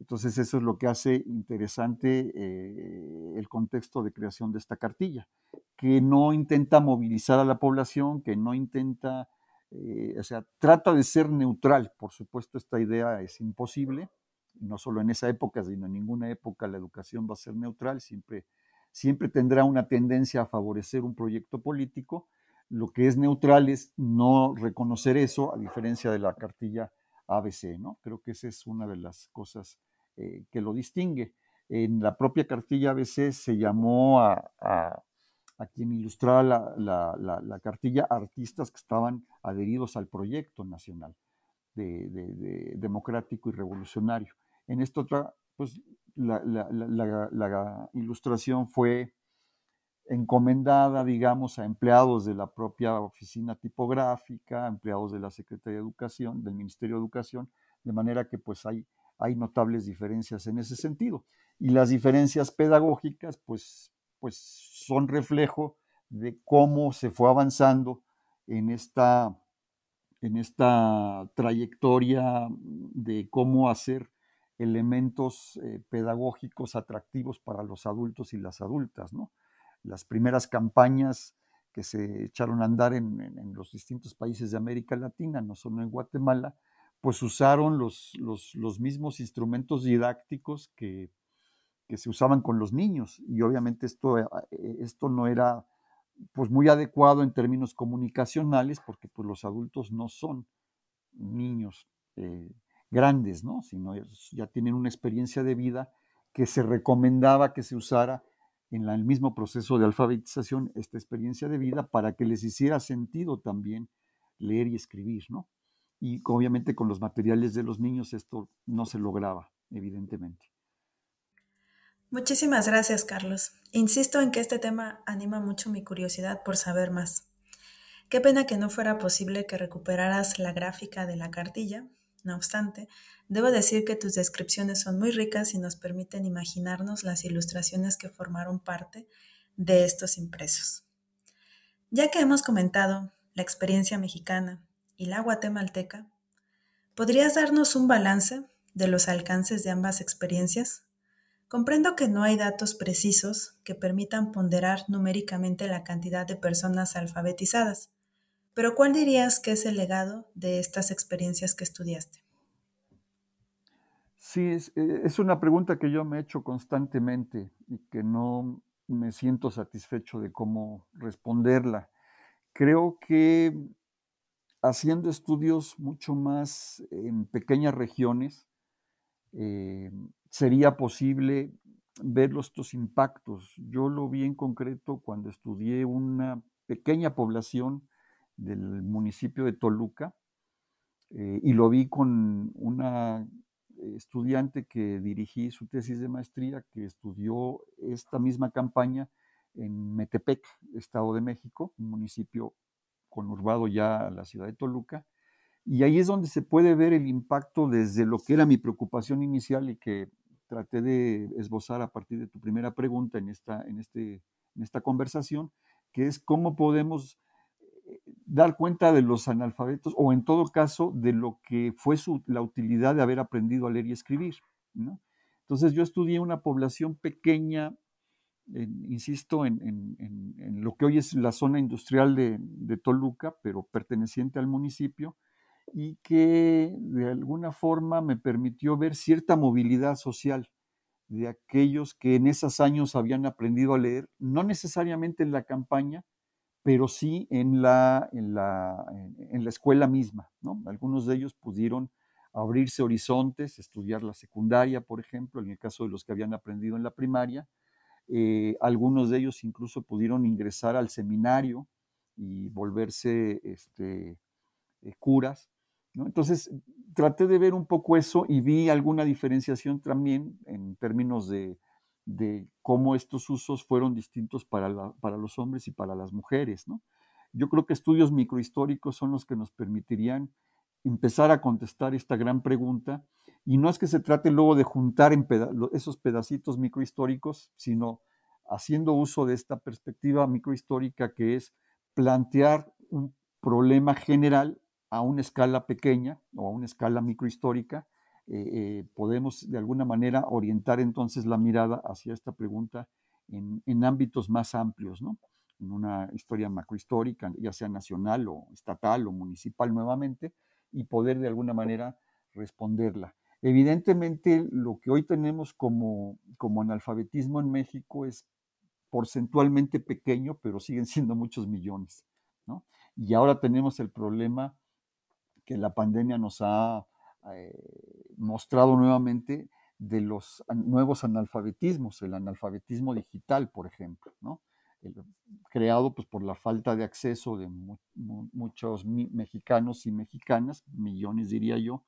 Speaker 2: Entonces eso es lo que hace interesante eh, el contexto de creación de esta cartilla, que no intenta movilizar a la población, que no intenta, eh, o sea, trata de ser neutral. Por supuesto, esta idea es imposible, no solo en esa época, sino en ninguna época la educación va a ser neutral, siempre, siempre tendrá una tendencia a favorecer un proyecto político. Lo que es neutral es no reconocer eso, a diferencia de la cartilla ABC, ¿no? Creo que esa es una de las cosas eh, que lo distingue. En la propia cartilla ABC se llamó a, quien ilustraba la, cartilla artistas que estaban adheridos al proyecto nacional de, democrático y revolucionario. En esta otra, pues la, ilustración fue encomendada, digamos, a empleados de la propia oficina tipográfica, empleados de la Secretaría de Educación, del Ministerio de Educación, de manera que pues hay, hay notables diferencias en ese sentido. Y las diferencias pedagógicas pues, pues son reflejo de cómo se fue avanzando en esta, en esta trayectoria de cómo hacer elementos eh, pedagógicos atractivos para los adultos y las adultas, ¿no? las primeras campañas que se echaron a andar en, los distintos países de América Latina, no solo en Guatemala, pues usaron los, los, mismos instrumentos didácticos que, se usaban con los niños. Y obviamente esto, eh, esto no era pues muy adecuado en términos comunicacionales, porque pues los adultos no son niños eh, grandes, ¿no? sino ya tienen una experiencia de vida que se recomendaba que se usara en el mismo proceso de alfabetización esta experiencia de vida para que les hiciera sentido también leer y escribir, ¿no? Y obviamente con los materiales de los niños esto no se lograba, evidentemente.
Speaker 1: Muchísimas gracias, Carlos. Insisto en que este tema anima mucho mi curiosidad por saber más. Qué pena que no fuera posible que recuperaras la gráfica de la cartilla, no obstante, debo decir que tus descripciones son muy ricas y nos permiten imaginarnos las ilustraciones que formaron parte de estos impresos. Ya que hemos comentado la experiencia mexicana y la guatemalteca, ¿podrías darnos un balance de los alcances de ambas experiencias? Comprendo que no hay datos precisos que permitan ponderar numéricamente la cantidad de personas alfabetizadas, pero ¿cuál dirías que es el legado de estas experiencias que estudiaste?
Speaker 2: Sí, es, eh, es, una pregunta que yo me he hecho constantemente y que no me siento satisfecho de cómo responderla. Creo que haciendo estudios mucho más en pequeñas regiones, eh, sería posible ver estos impactos. Yo lo vi en concreto cuando estudié una pequeña población del municipio de Toluca eh, y lo vi con una estudiante que dirigí su tesis de maestría, que estudió esta misma campaña en Metepec, Estado de México, un municipio conurbado ya a la ciudad de Toluca. Y ahí es donde se puede ver el impacto desde lo que era mi preocupación inicial y que traté de esbozar a partir de tu primera pregunta en esta, en este, en esta conversación, que es cómo podemos dar cuenta de los analfabetos o en todo caso de lo que fue su, la utilidad de haber aprendido a leer y escribir. Entonces yo estudié una población pequeña, insisto, en, lo que hoy es la zona industrial de, de, Toluca, pero perteneciente al municipio, y que de alguna forma me permitió ver cierta movilidad social de aquellos que en esos años habían aprendido a leer, no necesariamente en la campaña, pero sí en la, en la, en la escuela misma. ¿no? Algunos de ellos pudieron abrirse horizontes, estudiar la secundaria, por ejemplo, en el caso de los que habían aprendido en la primaria. Eh, algunos de ellos incluso pudieron ingresar al seminario y volverse este, eh, curas. ¿no? Entonces, traté de ver un poco eso y vi alguna diferenciación también en términos de, de cómo estos usos fueron distintos para, para, los hombres y para las mujeres. ¿no? Yo creo que estudios microhistóricos son los que nos permitirían empezar a contestar esta gran pregunta. Y no es que se trate luego de juntar esos pedacitos microhistóricos, sino haciendo uso de esta perspectiva microhistórica que es plantear un problema general a una escala pequeña o a una escala microhistórica eh, eh, podemos de alguna manera orientar entonces la mirada hacia esta pregunta en, ámbitos más amplios, ¿no? en una historia macrohistórica, ya sea nacional o estatal o municipal nuevamente, y poder de alguna manera responderla. Evidentemente, lo que hoy tenemos como, como analfabetismo en México es porcentualmente pequeño, pero siguen siendo muchos millones. ¿no? Y ahora tenemos el problema que la pandemia nos ha mostrado nuevamente de los nuevos analfabetismos, el analfabetismo digital, por ejemplo, ¿no? creado pues, por la falta de acceso de muchos mexicanos y mexicanas, millones diría yo,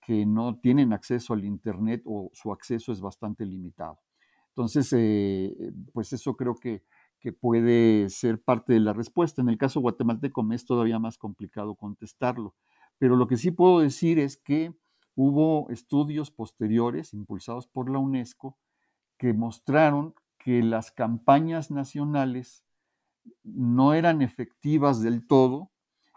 Speaker 2: que no tienen acceso al Internet o su acceso es bastante limitado. Entonces, eh, pues eso creo que, que, puede ser parte de la respuesta. En el caso guatemalteco me es todavía más complicado contestarlo, pero lo que sí puedo decir es que hubo estudios posteriores impulsados por la UNESCO que mostraron que las campañas nacionales no eran efectivas del todo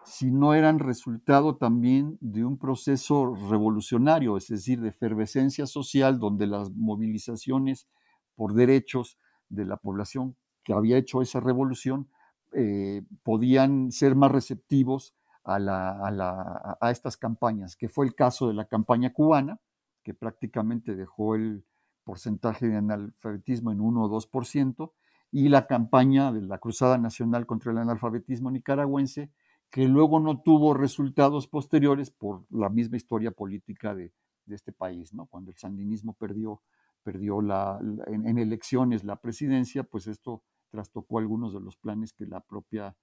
Speaker 2: si no eran resultado también de un proceso revolucionario, es decir, de efervescencia social, donde las movilizaciones por derechos de la población que había hecho esa revolución eh, podían ser más receptivos a, estas campañas, que fue el caso de la campaña cubana, que prácticamente dejó el porcentaje de analfabetismo en 1 o 2%, y la campaña de la Cruzada Nacional contra el Analfabetismo nicaragüense, que luego no tuvo resultados posteriores por la misma historia política de, este país, ¿no? Cuando el sandinismo perdió, perdió la, en, elecciones la presidencia, pues esto trastocó algunos de los planes que la propia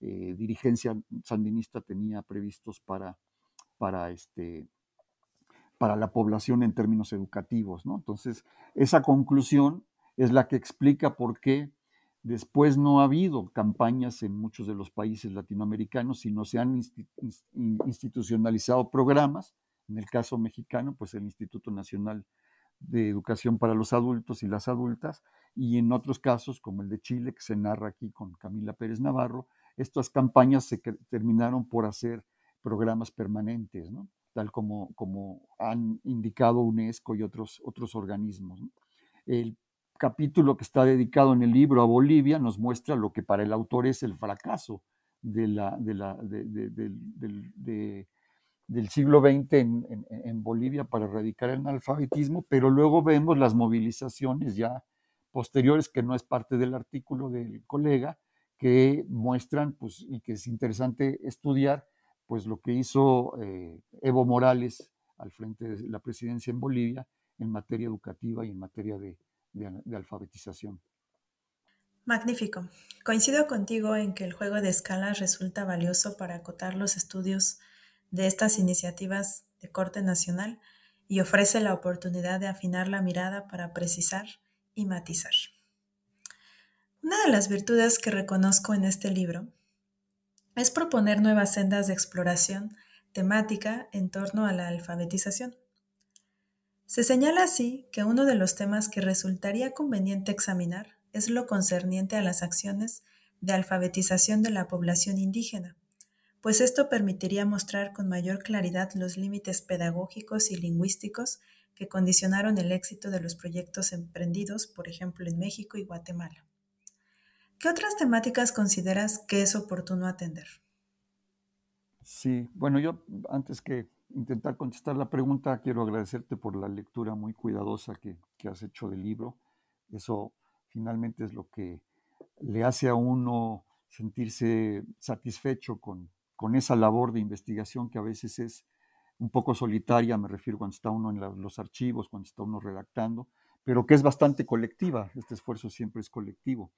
Speaker 2: eh, dirigencia sandinista tenía previstos para, para, este, para la población en términos educativos. ¿no? Entonces, esa conclusión es la que explica por qué después no ha habido campañas en muchos de los países latinoamericanos, sino se han institucionalizado programas. En el caso mexicano, pues el Instituto Nacional de Educación para los Adultos y las Adultas, y en otros casos, como el de Chile, que se narra aquí con Camila Pérez Navarro, estas campañas se terminaron por hacer programas permanentes, tal como, como han indicado UNESCO y otros, otros organismos. El capítulo que está dedicado en el libro a Bolivia nos muestra lo que para el autor es el fracaso del siglo XX en, en, Bolivia para erradicar el analfabetismo, pero luego vemos las movilizaciones ya posteriores, que no es parte del artículo del colega, que muestran, pues, y que es interesante estudiar, pues lo que hizo eh, Evo Morales al frente de la presidencia en Bolivia en materia educativa y en materia de, de alfabetización.
Speaker 1: Magnífico. Coincido contigo en que el juego de escalas resulta valioso para acotar los estudios de estas iniciativas de corte nacional y ofrece la oportunidad de afinar la mirada para precisar y matizar. Una de las virtudes que reconozco en este libro es proponer nuevas sendas de exploración temática en torno a la alfabetización. Se señala así que uno de los temas que resultaría conveniente examinar es lo concerniente a las acciones de alfabetización de la población indígena, pues esto permitiría mostrar con mayor claridad los límites pedagógicos y lingüísticos que condicionaron el éxito de los proyectos emprendidos, por ejemplo, en México y Guatemala. ¿Qué otras temáticas consideras que es oportuno atender?
Speaker 2: Sí, bueno, yo antes que intentar contestar la pregunta, quiero agradecerte por la lectura muy cuidadosa que, has hecho del libro. Eso finalmente es lo que le hace a uno sentirse satisfecho con, con esa labor de investigación que a veces es un poco solitaria, me refiero cuando está uno en los archivos, cuando está uno redactando, pero que es bastante colectiva. Este esfuerzo siempre es colectivo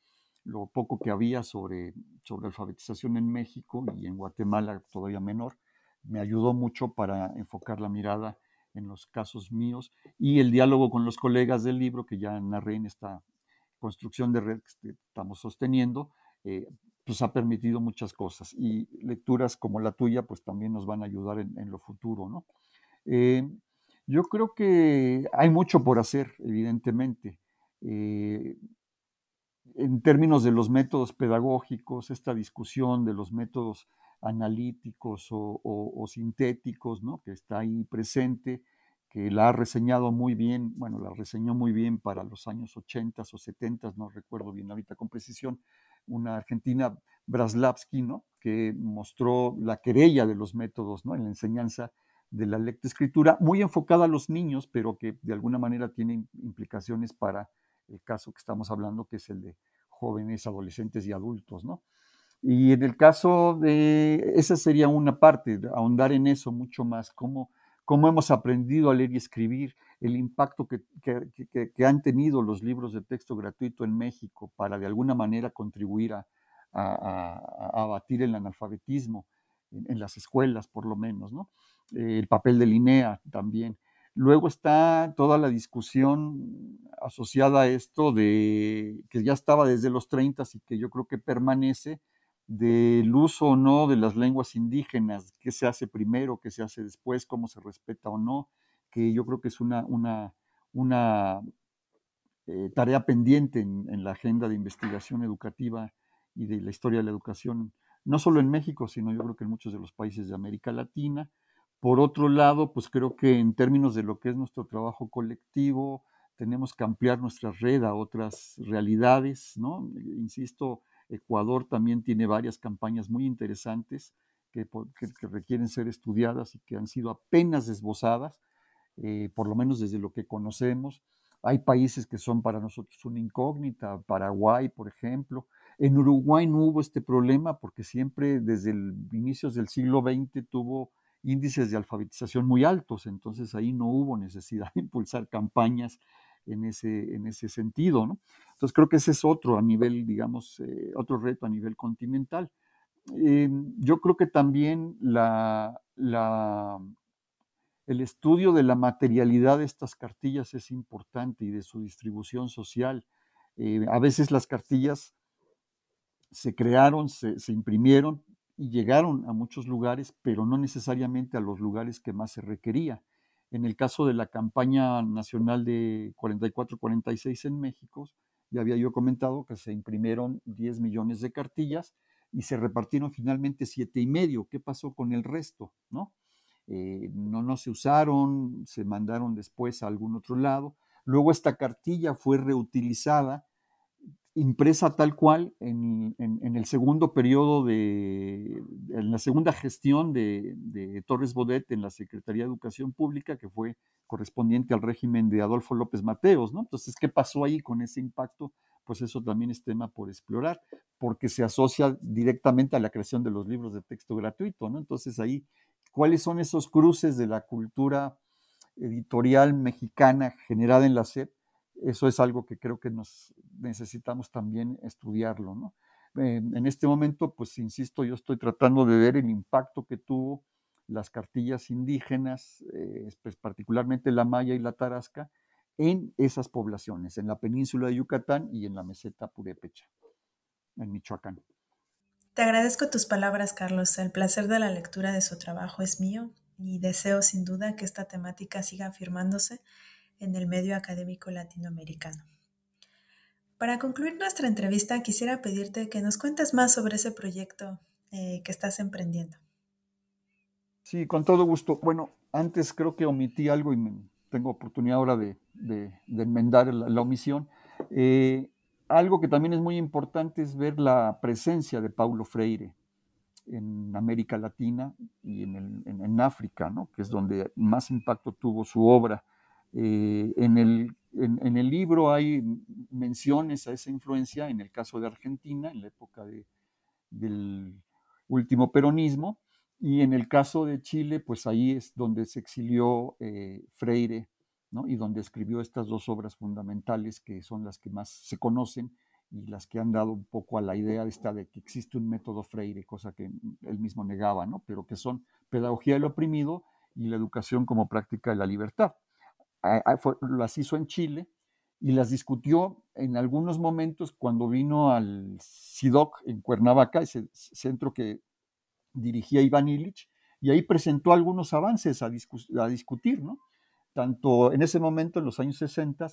Speaker 2: lo poco que había sobre, sobre alfabetización en México y en Guatemala todavía menor, me ayudó mucho para enfocar la mirada en los casos míos y el diálogo con los colegas del libro que ya narré en esta construcción de red que estamos sosteniendo, eh, pues ha permitido muchas cosas y lecturas como la tuya pues también nos van a ayudar en, lo futuro, ¿no? Eh, yo creo que hay mucho por hacer, evidentemente. Eh, en términos de los métodos pedagógicos, esta discusión de los métodos analíticos o, sintéticos, ¿no? que está ahí presente, que la ha reseñado muy bien, bueno, la reseñó muy bien para los años 80 o 70, no recuerdo bien ahorita con precisión, una argentina, Braslavsky, que mostró la querella de los métodos ¿no? en la enseñanza de la lectoescritura, muy enfocada a los niños, pero que de alguna manera tiene implicaciones para el caso que estamos hablando, que es el de jóvenes, adolescentes y adultos, ¿no? Y en el caso de, esa sería una parte, ahondar en eso mucho más, cómo, cómo hemos aprendido a leer y escribir, el impacto que, que, han tenido los libros de texto gratuito en México para de alguna manera contribuir a, abatir el analfabetismo en, en, las escuelas, por lo menos, ¿no? el papel de Linea también. Luego está toda la discusión asociada a esto de que ya estaba desde los 30 y que yo creo que permanece del uso o no de las lenguas indígenas, qué se hace primero, qué se hace después, cómo se respeta o no, que yo creo que es una, eh, tarea pendiente en, en, la agenda de investigación educativa y de la historia de la educación, no solo en México, sino yo creo que en muchos de los países de América Latina. Por otro lado, pues creo que en términos de lo que es nuestro trabajo colectivo, tenemos que ampliar nuestra red a otras realidades, ¿no? Insisto, Ecuador también tiene varias campañas muy interesantes que, requieren ser estudiadas y que han sido apenas esbozadas, eh, por lo menos desde lo que conocemos. Hay países que son para nosotros una incógnita, Paraguay, por ejemplo. En Uruguay no hubo este problema porque siempre desde el inicios del siglo XX tuvo índices de alfabetización muy altos, entonces ahí no hubo necesidad de impulsar campañas en ese, en ese sentido. Entonces creo que ese es otro a nivel, digamos, eh, otro reto a nivel continental. Eh, yo creo que también la, la, el estudio de la materialidad de estas cartillas es importante y de su distribución social. Eh, a veces las cartillas se crearon, se, se imprimieron y llegaron a muchos lugares, pero no necesariamente a los lugares que más se requería. En el caso de la campaña nacional de 44-46 en México, ya había yo comentado que se imprimieron 10 millones de cartillas y se repartieron finalmente siete y medio. ¿Qué pasó con el resto? ¿No? Eh, no, no se usaron, se mandaron después a algún otro lado. Luego esta cartilla fue reutilizada impresa tal cual en, el segundo periodo de, en la segunda gestión de, Torres Bodet en la Secretaría de Educación Pública, que fue correspondiente al régimen de Adolfo López Mateos, ¿no? Entonces, ¿qué pasó ahí con ese impacto? Pues eso también es tema por explorar. porque se asocia directamente a la creación de los libros de texto gratuito, ¿no? Entonces ahí, ¿cuáles son esos cruces de la cultura editorial mexicana generada en la SEP? Eso es algo que creo que nos necesitamos también estudiarlo, ¿no? en este momento, pues insisto, yo estoy tratando de ver el impacto que tuvo las cartillas indígenas, eh, pues, particularmente la maya y la tarasca, en esas poblaciones, en la península de Yucatán y en la meseta purépecha en Michoacán.
Speaker 1: Te agradezco tus palabras, Carlos. El placer de la lectura de su trabajo es mío y deseo sin duda que esta temática siga afirmándose en el medio académico latinoamericano. Para concluir nuestra entrevista, quisiera pedirte que nos cuentes más sobre ese proyecto eh, que estás emprendiendo.
Speaker 2: Sí, con todo gusto. Bueno, antes creo que omití algo y tengo oportunidad ahora de, enmendar la, omisión. Eh, algo que también es muy importante es ver la presencia de Paulo Freire en América Latina y en, África, ¿no? que es donde más impacto tuvo su obra. Eh, en, el, libro hay menciones a esa influencia en el caso de Argentina, en la época del último peronismo, y en el caso de Chile, pues ahí es donde se exilió eh, Freire y donde escribió estas dos obras fundamentales que son las que más se conocen y las que han dado un poco a la idea de que existe un método Freire, cosa que él mismo negaba, ¿no? pero que son Pedagogía del Oprimido y la Educación como Práctica de la Libertad. Las hizo en Chile y las discutió en algunos momentos cuando vino al CIDOC en Cuernavaca, ese centro que dirigía Iván Illich, y ahí presentó algunos avances a, a discutir, ¿no? tanto en ese momento, en los años 60,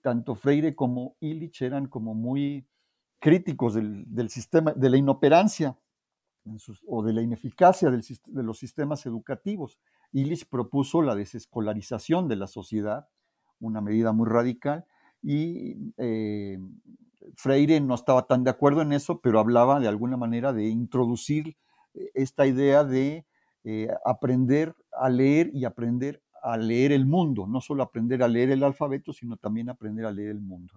Speaker 2: tanto Freire como Illich eran como muy críticos del, sistema, de la inoperancia o de la ineficacia de los sistemas educativos. Illich propuso la desescolarización de la sociedad, una medida muy radical, y eh, Freire no estaba tan de acuerdo en eso, pero hablaba de alguna manera de introducir eh, esta idea de eh, aprender a leer y aprender a leer el mundo, no solo aprender a leer el alfabeto, sino también aprender a leer el mundo.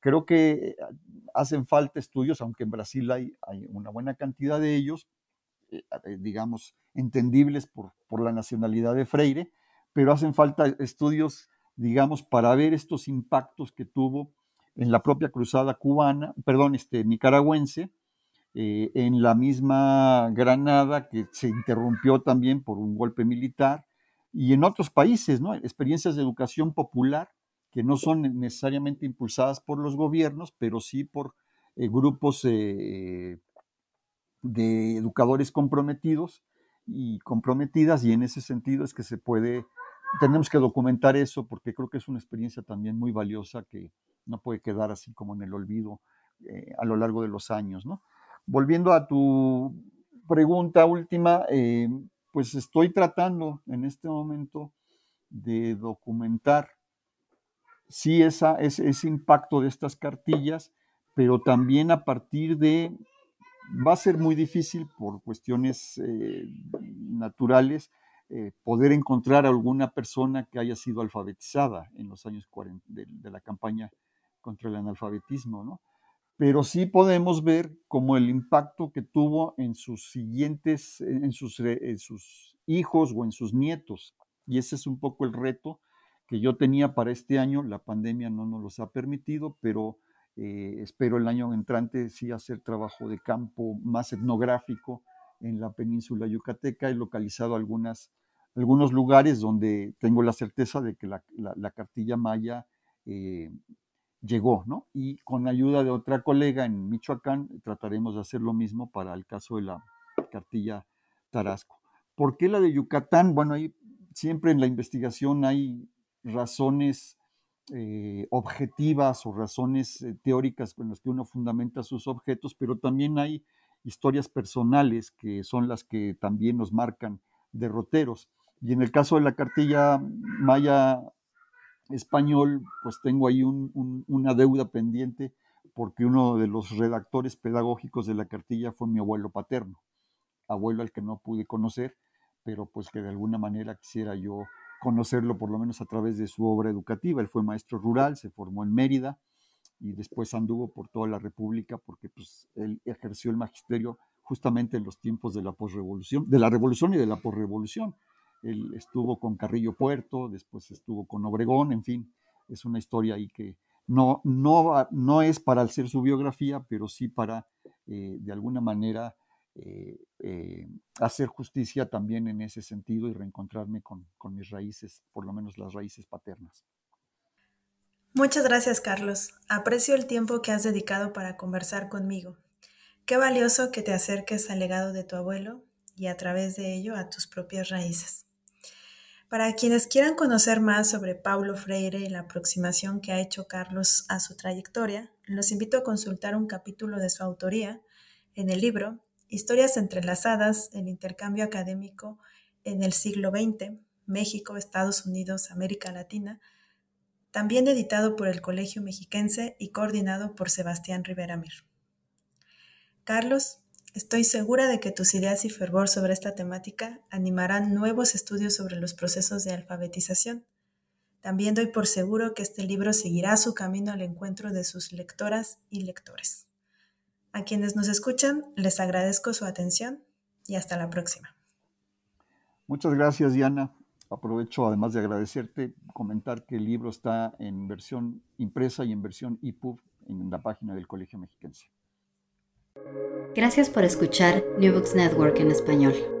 Speaker 2: Creo que hacen falta estudios, aunque en Brasil hay, una buena cantidad de ellos, digamos, entendibles por, por, la nacionalidad de Freire, pero hacen falta estudios, digamos, para ver estos impactos que tuvo en la propia cruzada cubana, perdón, este, nicaragüense, en la misma Granada, que se interrumpió también por un golpe militar, y en otros países, ¿no? Experiencias de educación popular que no son necesariamente impulsadas por los gobiernos, pero sí por eh, grupos eh, de educadores comprometidos y comprometidas, y en ese sentido es que se puede, tenemos que documentar eso porque creo que es una experiencia también muy valiosa que no puede quedar así como en el olvido eh, a lo largo de los años, ¿no? Volviendo a tu pregunta última, pues estoy tratando en este momento de documentar sí esa, ese, ese impacto de estas cartillas, pero también a partir de, va a ser muy difícil por cuestiones eh, naturales, eh, poder encontrar a alguna persona que haya sido alfabetizada en los años 40 de, la campaña contra el analfabetismo, ¿no? pero sí podemos ver como el impacto que tuvo en sus siguientes, en sus, sus hijos o en sus nietos. Y ese es un poco el reto que yo tenía para este año. La pandemia no nos los ha permitido, pero eh, espero el año entrante sí hacer trabajo de campo más etnográfico en la península yucateca. He localizado algunas, algunos lugares donde tengo la certeza de que la, cartilla maya eh, llegó, ¿no? Y con ayuda de otra colega en Michoacán trataremos de hacer lo mismo para el caso de la cartilla Tarasco. ¿Por qué la de Yucatán? Bueno, ahí siempre en la investigación hay razones eh, objetivas o razones eh, teóricas con las que uno fundamenta sus objetos, pero también hay historias personales que son las que también nos marcan derroteros. Y en el caso de la cartilla maya español, pues tengo ahí una deuda pendiente porque uno de los redactores pedagógicos de la cartilla fue mi abuelo paterno, abuelo al que no pude conocer, pero pues que de alguna manera quisiera yo conocerlo por lo menos a través de su obra educativa. Él fue maestro rural, se formó en Mérida y después anduvo por toda la República porque pues, él ejerció el magisterio justamente en los tiempos de la posrevolución, de la revolución y de la posrevolución. Él estuvo con Carrillo Puerto, después estuvo con Obregón, en fin, es una historia ahí que no, no, no es para hacer su biografía, pero sí para, eh, de alguna manera, eh, eh, hacer justicia también en ese sentido y reencontrarme con, con mis raíces, por lo menos las raíces paternas.
Speaker 1: Muchas gracias, Carlos. Aprecio el tiempo que has dedicado para conversar conmigo. Qué valioso que te acerques al legado de tu abuelo y a través de ello a tus propias raíces. Para quienes quieran conocer más sobre Paulo Freire y la aproximación que ha hecho Carlos a su trayectoria, los invito a consultar un capítulo de su autoría en el libro Historias entrelazadas, el intercambio académico en el siglo XX, México, Estados Unidos, América Latina, también editado por el Colegio Mexiquense y coordinado por Sebastián Rivera Mir. Carlos, estoy segura de que tus ideas y fervor sobre esta temática animarán nuevos estudios sobre los procesos de alfabetización. También doy por seguro que este libro seguirá su camino al encuentro de sus lectoras y lectores. A quienes nos escuchan, les agradezco su atención y hasta la próxima.
Speaker 2: Muchas gracias, Diana. Aprovecho, además de agradecerte, comentar que el libro está en versión impresa y en versión EPUB en la página del Colegio Mexiquense.
Speaker 3: Gracias por escuchar New Books Network en español.